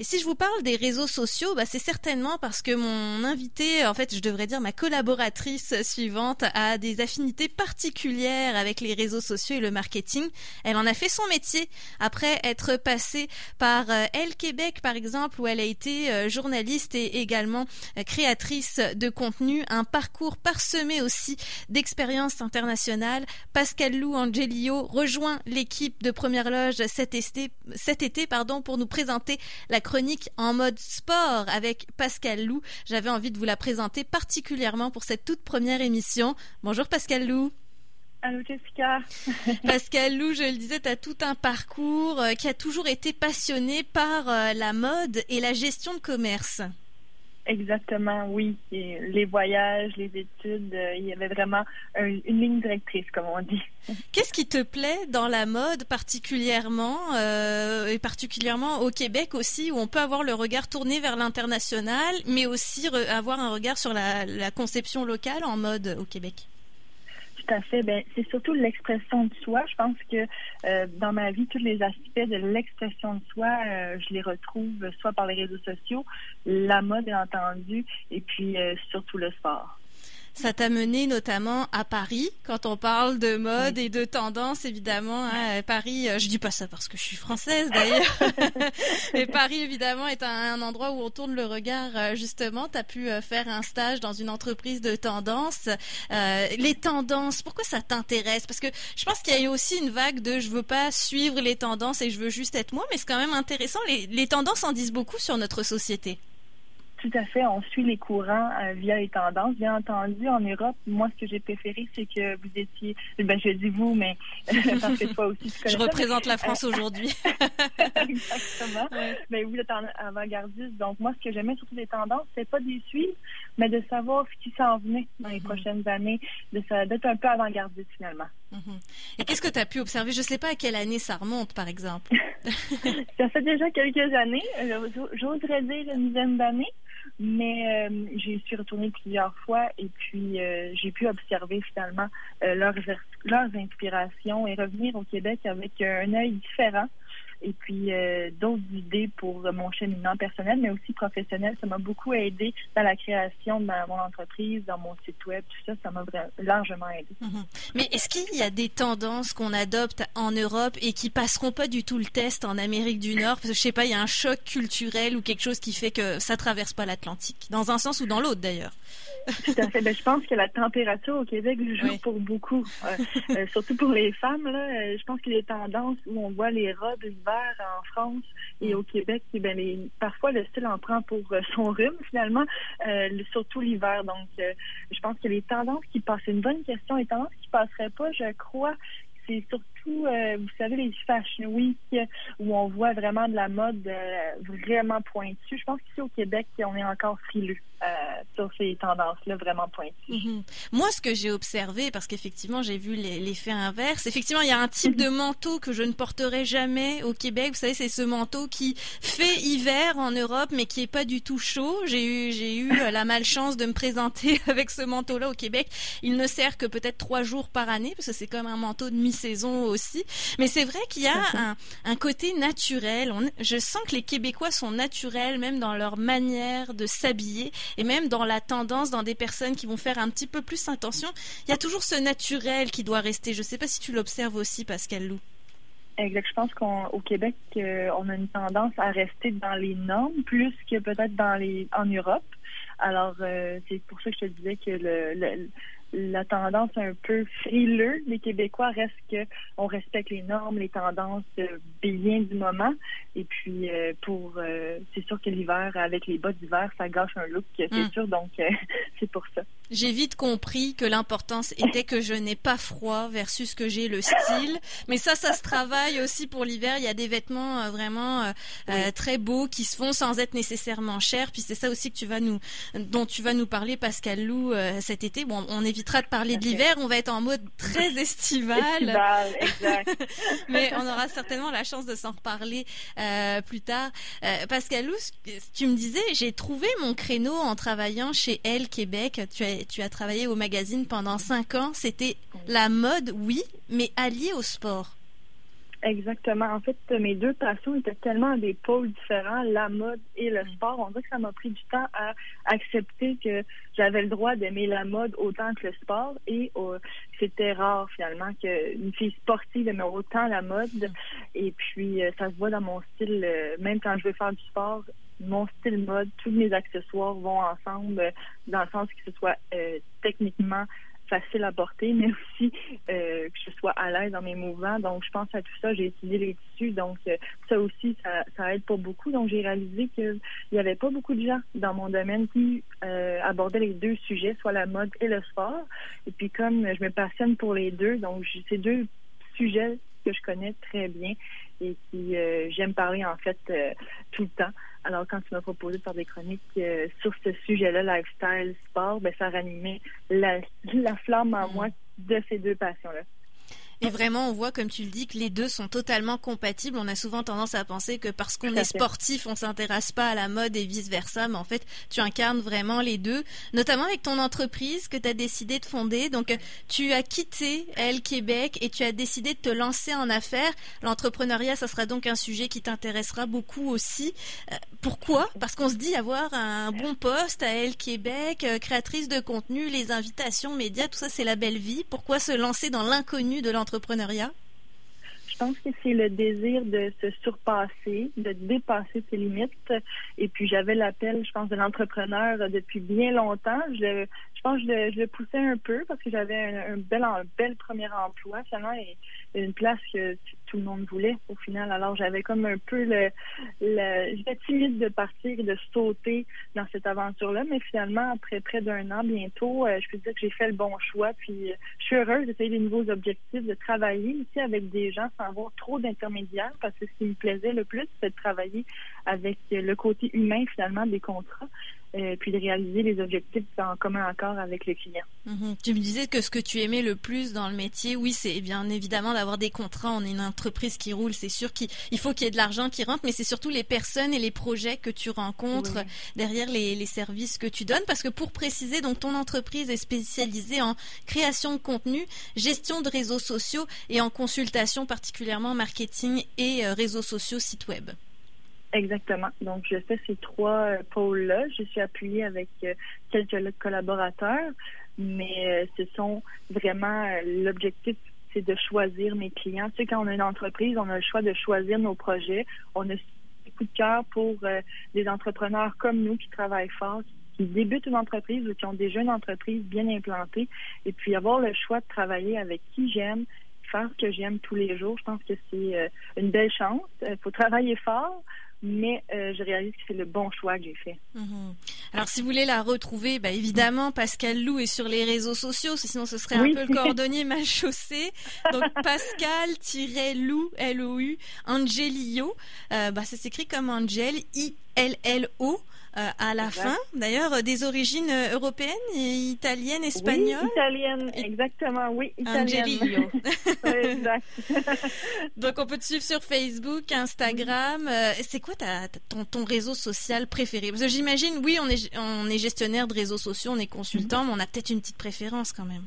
Et si je vous parle des réseaux sociaux, bah c'est certainement parce que mon invité, en fait, je devrais dire ma collaboratrice suivante, a des affinités particulières avec les réseaux sociaux et le marketing. Elle en a fait son métier après être passée par euh, Elle Québec, par exemple, où elle a été euh, journaliste et également euh, créatrice de contenu. Un parcours parsemé aussi d'expériences internationales. Pascal Lou Angelio rejoint l'équipe de Première Loge cet été, cet été pardon, pour nous présenter la chronique en mode sport avec Pascal Lou. J'avais envie de vous la présenter particulièrement pour cette toute première émission. Bonjour Pascal Lou. Allô Jessica. Pascal Lou, je le disais, tu as tout un parcours euh, qui a toujours été passionné par euh, la mode et la gestion de commerce. Exactement, oui. les voyages, les études, euh, il y avait vraiment une ligne directrice, comme on dit. Qu'est-ce qui te plaît dans la mode particulièrement, euh, et particulièrement au Québec aussi, où on peut avoir le regard tourné vers l'international, mais aussi avoir un regard sur la, la conception locale en mode au Québec? Tout à. Ben, c'est surtout l'expression de soi. Je pense que euh, dans ma vie, tous les aspects de l'expression de soi, euh, je les retrouve soit par les réseaux sociaux, la mode, bien entendu, et puis euh, surtout le sport. Ça t'a mené notamment à Paris, quand on parle de mode et de tendance, évidemment. Hein, Paris, euh, je dis pas ça parce que je suis française d'ailleurs, mais Paris, évidemment, est un, endroit où on tourne le regard. Euh, justement, tu as pu euh, faire un stage dans une entreprise de tendance. les tendances, pourquoi ça t'intéresse? Parce que je pense qu'il y a eu aussi une vague de je veux pas suivre les tendances et je veux juste être moi, mais c'est quand même intéressant. Les, les tendances en disent beaucoup sur notre société. Tout à fait. On suit les courants euh, via les tendances. Bien entendu, en Europe, moi, ce que j'ai préféré, c'est que vous étiez, ben, je dis vous, mais parce que toi aussi, Je représente la France aujourd'hui. Exactement. Mais vous êtes avant-gardiste. Donc, moi, ce que j'aimais surtout des tendances, c'est pas d'y suivre, mais de savoir ce qui s'en venait dans les mm-hmm. prochaines années, d'être un peu avant-gardiste finalement. Mm-hmm. Et qu'est-ce que tu as pu observer? Je sais pas à quelle année ça remonte, par exemple. ça fait déjà quelques années. J'oserais dire une dizaine d'années. Mais euh, j'ai suis retournée plusieurs fois et puis euh, j'ai pu observer finalement euh, leurs, leurs inspirations et revenir au Québec avec un œil différent et puis euh, d'autres idées pour mon cheminement personnel, mais aussi professionnel. Ça m'a beaucoup aidé dans la création de mon entreprise, dans mon site web, tout ça, ça m'a largement aidé. Mhm. Mais est-ce qu'il y a des tendances qu'on adopte en Europe et qui passeront pas du tout le test en Amérique du Nord? Parce que je sais pas, il y a un choc culturel ou quelque chose qui fait que ça traverse pas l'Atlantique, dans un sens ou dans l'autre d'ailleurs. Tout à fait. Ben, je pense que la température au Québec joue pour beaucoup, euh, euh, surtout pour les femmes. Là, je pense qu'il y a des tendances où on voit les robes l'hiver en France et au Québec, et ben, les, parfois le style en prend pour son rhume finalement, surtout l'hiver. Donc, je pense que les tendances qui passent, c'est une bonne question. Les tendances qui passeraient pas, je crois, c'est surtout, euh, vous savez, les Fashion Week où on voit vraiment de la mode euh, vraiment pointue. Je pense qu'ici au Québec, on est encore frileux euh, sur ces tendances-là vraiment pointues. Mhm. Moi, ce que j'ai observé, parce qu'effectivement, j'ai vu l'effet inverse, effectivement, il y a un type de manteau que je ne porterai jamais au Québec. Vous savez, c'est ce manteau qui fait hiver en Europe, mais qui est pas du tout chaud. J'ai eu, j'ai eu la malchance de me présenter avec ce manteau-là au Québec. Il ne sert que peut-être trois jours par année, parce que c'est comme un manteau de mi-saison aussi. Mais c'est vrai qu'il y a un, un, côté naturel. On, je sens que les Québécois sont naturels, même dans leur manière de s'habiller et même dans la tendance, dans des personnes qui vont faire un petit peu plus attention. Il y a toujours ce naturel qui doit rester. Je ne sais pas si tu l'observes aussi, Pascal Lou. Exact. Je pense qu'au Québec, euh, on a une tendance à rester dans les normes plus que peut-être dans les en Europe. Alors, euh, c'est pour ça que je te disais que le, la tendance un peu frileux des Québécois reste que on respecte les normes, les tendances euh, bien du moment. Et puis euh, pour euh, c'est sûr que l'hiver avec les bottes d'hiver, ça gâche un look, c'est hmm. sûr. Donc c'est pour ça. J'ai vite compris que l'importance était que je n'ai pas froid versus que j'ai le style. Mais ça, ça se travaille aussi pour l'hiver. Il y a des vêtements vraiment très beaux qui se font sans être nécessairement chers. Puis c'est ça aussi que tu vas nous, dont tu vas nous parler, Pascal Lou, cet été. Bon, on évite de parler de l'hiver. On va être en mode très estival. exact. Mais on aura certainement la chance de s'en reparler euh, plus tard. Euh, Pascal tu me disais, j'ai trouvé mon créneau en travaillant chez Elle Québec. Tu as, tu as travaillé au magazine pendant cinq ans. C'était la mode, oui, mais alliée au sport. Exactement. En fait, mes deux passions étaient tellement des pôles différents, la mode et le sport. On dirait que ça m'a pris du temps à accepter que j'avais le droit d'aimer la mode autant que le sport et euh, c'était rare finalement qu'une fille sportive aime autant la mode. Et puis, euh, ça se voit dans mon style, euh, même quand je veux faire du sport, mon style mode, tous mes accessoires vont ensemble dans le sens que ce soit techniquement facile à porter, mais aussi euh, que je sois à l'aise dans mes mouvements. Donc, je pense à tout ça. J'ai étudié les tissus. Donc, euh, ça aussi, ça, aide pas beaucoup. Donc, j'ai réalisé qu'il n'y avait pas beaucoup de gens dans mon domaine qui euh, abordaient les deux sujets, soit la mode et le sport. Et puis, comme je me passionne pour les deux, donc, ces deux sujets que je connais très bien et qui j'aime parler en fait tout le temps. Alors, quand tu m'as proposé de faire des chroniques euh, sur ce sujet-là, lifestyle, sport, ben, ça ranimait la, la flamme en moi de ces deux passions-là. Et vraiment, on voit, comme tu le dis, que les deux sont totalement compatibles. On a souvent tendance à penser que parce qu'on est sportif, on s'intéresse pas à la mode et vice versa. Mais en fait, tu incarnes vraiment les deux, notamment avec ton entreprise que tu as décidé de fonder. Donc, tu as quitté Elle Québec et tu as décidé de te lancer en affaires. L'entrepreneuriat, ça sera donc un sujet qui t'intéressera beaucoup aussi. Euh, pourquoi? Parce qu'on se dit avoir un bon poste à Elle Québec, euh, créatrice de contenu, les invitations médias, tout ça, c'est la belle vie. Pourquoi se lancer dans l'inconnu de l'entreprise? Je pense que c'est le désir de se surpasser, de dépasser ses limites. Et puis j'avais l'appel, je pense, de l'entrepreneur depuis bien longtemps. Je, je pense que je le, poussais un peu parce que j'avais un, bel, premier emploi finalement et une place que tout le monde voulait au final. Alors j'avais comme un peu le, j'étais timide de partir et de sauter dans cette aventure-là, mais finalement après près d'un an bientôt, euh, je peux dire que j'ai fait le bon choix. Puis euh, je suis heureuse d'essayer des nouveaux objectifs, de travailler ici avec des gens sans avoir trop d'intermédiaires, parce que ce qui me plaisait le plus, c'est de travailler avec le côté humain finalement des contrats. Euh, puis de réaliser les objectifs en commun accord avec le client. Mhm. Tu me disais que ce que tu aimais le plus dans le métier, oui, c'est bien évidemment d'avoir des contrats. On est une entreprise qui roule, c'est sûr qu'il faut qu'il y ait de l'argent qui rentre, mais c'est surtout les personnes et les projets que tu rencontres derrière les, les, services que tu donnes. Parce que pour préciser, donc ton entreprise est spécialisée en création de contenu, gestion de réseaux sociaux et en consultation particulièrement marketing et euh, réseaux sociaux, site web. Exactement. Donc, je fais ces trois euh, pôles-là. Je suis appuyée avec euh, quelques collaborateurs, mais euh, ce sont vraiment l'objectif, c'est de choisir mes clients. Tu sais, quand on a une entreprise, on a le choix de choisir nos projets. On a beaucoup de cœur pour des entrepreneurs comme nous qui travaillent fort, qui débutent une entreprise ou qui ont déjà une entreprise bien implantée, et puis avoir le choix de travailler avec qui j'aime, faire ce que j'aime tous les jours. Je pense que c'est une belle chance. Il faut travailler fort, mais euh, je réalise que c'est le bon choix que j'ai fait. Mhm. Alors, si vous voulez la retrouver, bah, évidemment, Pascal Lou est sur les réseaux sociaux, sinon ce serait un peu le cordonnier mal chaussé. Donc, Pascal-Lou, L-O-U, Angelio, euh, bah, ça s'écrit comme Angel, I-L-L-O. Euh, à la fin. D'ailleurs, euh, des origines euh, européennes, italiennes, espagnoles. Oui, italiennes, exactement, oui, italiennes. exact. Donc, on peut te suivre sur Facebook, Instagram. C'est quoi ta, ton, ton, réseau social préféré? Parce que j'imagine, oui, on est, on est gestionnaire de réseaux sociaux, on est consultant, mhm. mais on a peut-être une petite préférence quand même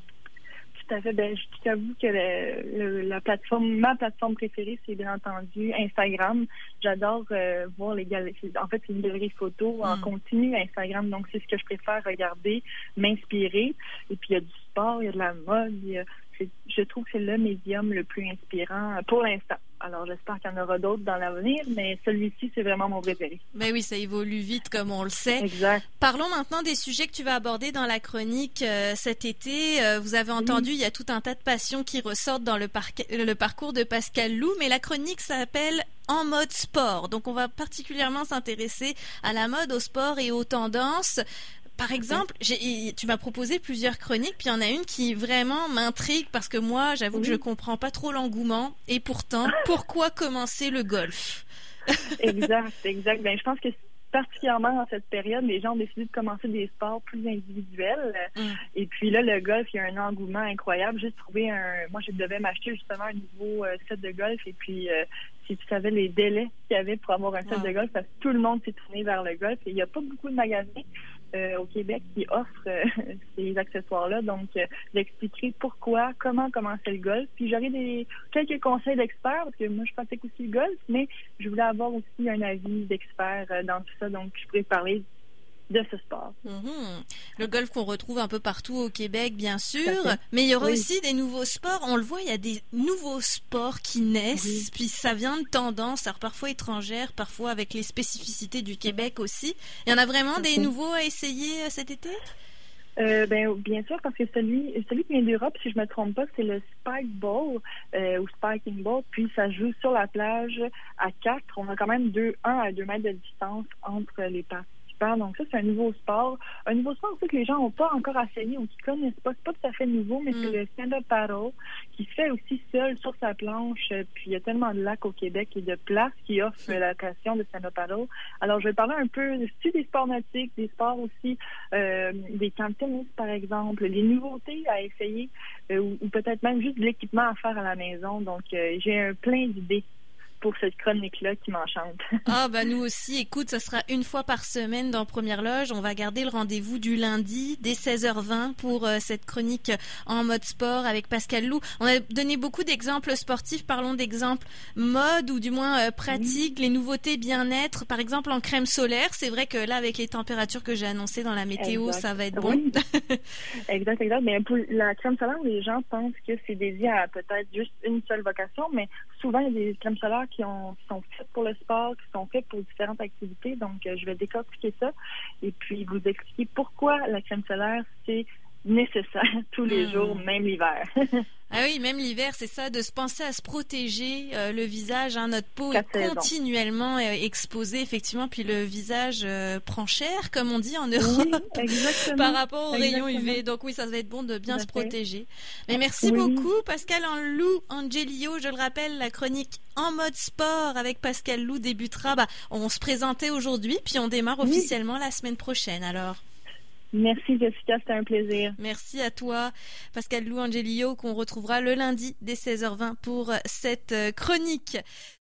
tout à fait. Ben, je t'avoue que la plateforme, ma plateforme préférée, c'est bien entendu Instagram. J'adore euh, voir les galeries. En fait, c'est une galerie photo en hmm. continu Instagram, donc c'est ce que je préfère regarder, m'inspirer. Et puis il y a du sport, il y a de la mode, il y a je trouve que c'est le médium le plus inspirant pour l'instant. Alors, j'espère qu'il y en aura d'autres dans l'avenir, mais celui-ci, c'est vraiment mon préféré. Ben oui, ça évolue vite, comme on le sait. Exact. Parlons maintenant des sujets que tu vas aborder dans la chronique euh, cet été. Euh, vous avez entendu, il y a tout un tas de passions qui ressortent dans le, le parcours de Pascal Lou, mais la chronique s'appelle En mode sport. Donc, on va particulièrement s'intéresser à la mode, au sport et aux tendances. Par exemple, tu m'as proposé plusieurs chroniques, puis il y en a une qui vraiment m'intrigue parce que moi, j'avoue que je comprends pas trop l'engouement. Et pourtant, pourquoi commencer le golf? Exact, exact. Ben, je pense que particulièrement dans cette période, les gens ont décidé de commencer des sports plus individuels. Mm. Et puis là, le golf, il y a un engouement incroyable. J'ai trouvé un. Moi, je devais m'acheter justement un nouveau euh, set de golf et puis euh, si tu savais les délais qu'il y avait pour avoir un set de golf, parce que tout le monde s'est tourné vers le golf et il n'y a pas beaucoup de magasins euh, au Québec qui offrent euh, ces accessoires-là. Donc, euh, j'expliquerai pourquoi, comment commencer le golf. Puis j'aurai des quelques conseils d'experts, parce que moi, je pratique aussi le golf, mais je voulais avoir aussi un avis d'expert dans tout ça. Donc, je pourrais parler de ce sport. Mhm. Le golf qu'on retrouve un peu partout au Québec, bien sûr, mais il y aura aussi des nouveaux sports. On le voit, il y a des nouveaux sports qui naissent, puis ça vient de tendances, alors parfois étrangères, parfois avec les spécificités du Québec aussi. Il y en a vraiment des nouveaux à essayer euh, cet été? Euh, ben, bien sûr, parce que celui, celui qui vient d'Europe, si je me trompe pas, c'est le spike ball euh, ou spiking ball. Puis ça joue sur la plage à quatre. On a quand même deux, un à deux mètres de distance entre les Donc ça, c'est un nouveau sport. Un nouveau sport aussi que les gens n'ont pas encore essayé ou qui connaissent pas. C'est pas tout à fait nouveau, mais c'est mm. le stand-up paddle qui se fait aussi seul sur sa planche. Puis il y a tellement de lacs au Québec et de places qui offrent la location de stand-up paddle. Alors je vais parler un peu des sports nautiques, des sports aussi, euh, des camps de tennis par exemple, les nouveautés à essayer euh, ou, peut-être même juste de l'équipement à faire à la maison. Donc euh, j'ai un plein d'idées pour cette chronique-là qui m'enchante. ah, bah nous aussi. Écoute, ça sera une fois par semaine dans Première Loge. On va garder le rendez-vous du lundi dès 16h20 pour euh, cette chronique en mode sport avec Pascal Lou. On a donné beaucoup d'exemples sportifs. Parlons d'exemples mode ou du moins euh, pratiques, les nouveautés bien-être. Par exemple, en crème solaire. C'est vrai que là, avec les températures que j'ai annoncées dans la météo, ça va être bon. exact, exact. Mais pour la crème solaire, les gens pensent que c'est dédié à peut-être juste une seule vocation, mais souvent, il y a des crèmes solaires qui, ont, sont faites pour le sport, qui sont faites pour différentes activités. Donc, euh, je vais décortiquer ça et puis vous expliquer pourquoi la crème solaire, c'est nécessaire tous les hmm. jours, même l'hiver. ah oui, même l'hiver, c'est ça, de se penser à se protéger euh, le visage. Hein, notre peau est continuellement euh, exposée, effectivement, puis le visage prend cher, comme on dit en Europe, par rapport aux rayons UV. Donc oui, ça va être bon de bien se protéger. Mais merci beaucoup, Pascal Lou Angelio. Je le rappelle, la chronique en mode sport avec Pascal Lou débutera. Bah, on se présentait aujourd'hui, puis on démarre officiellement la semaine prochaine. Alors. Merci Jessica, c'était un plaisir. Merci à toi, Pascal Lou Angelio, qu'on retrouvera le lundi dès 16h20 pour cette euh, chronique.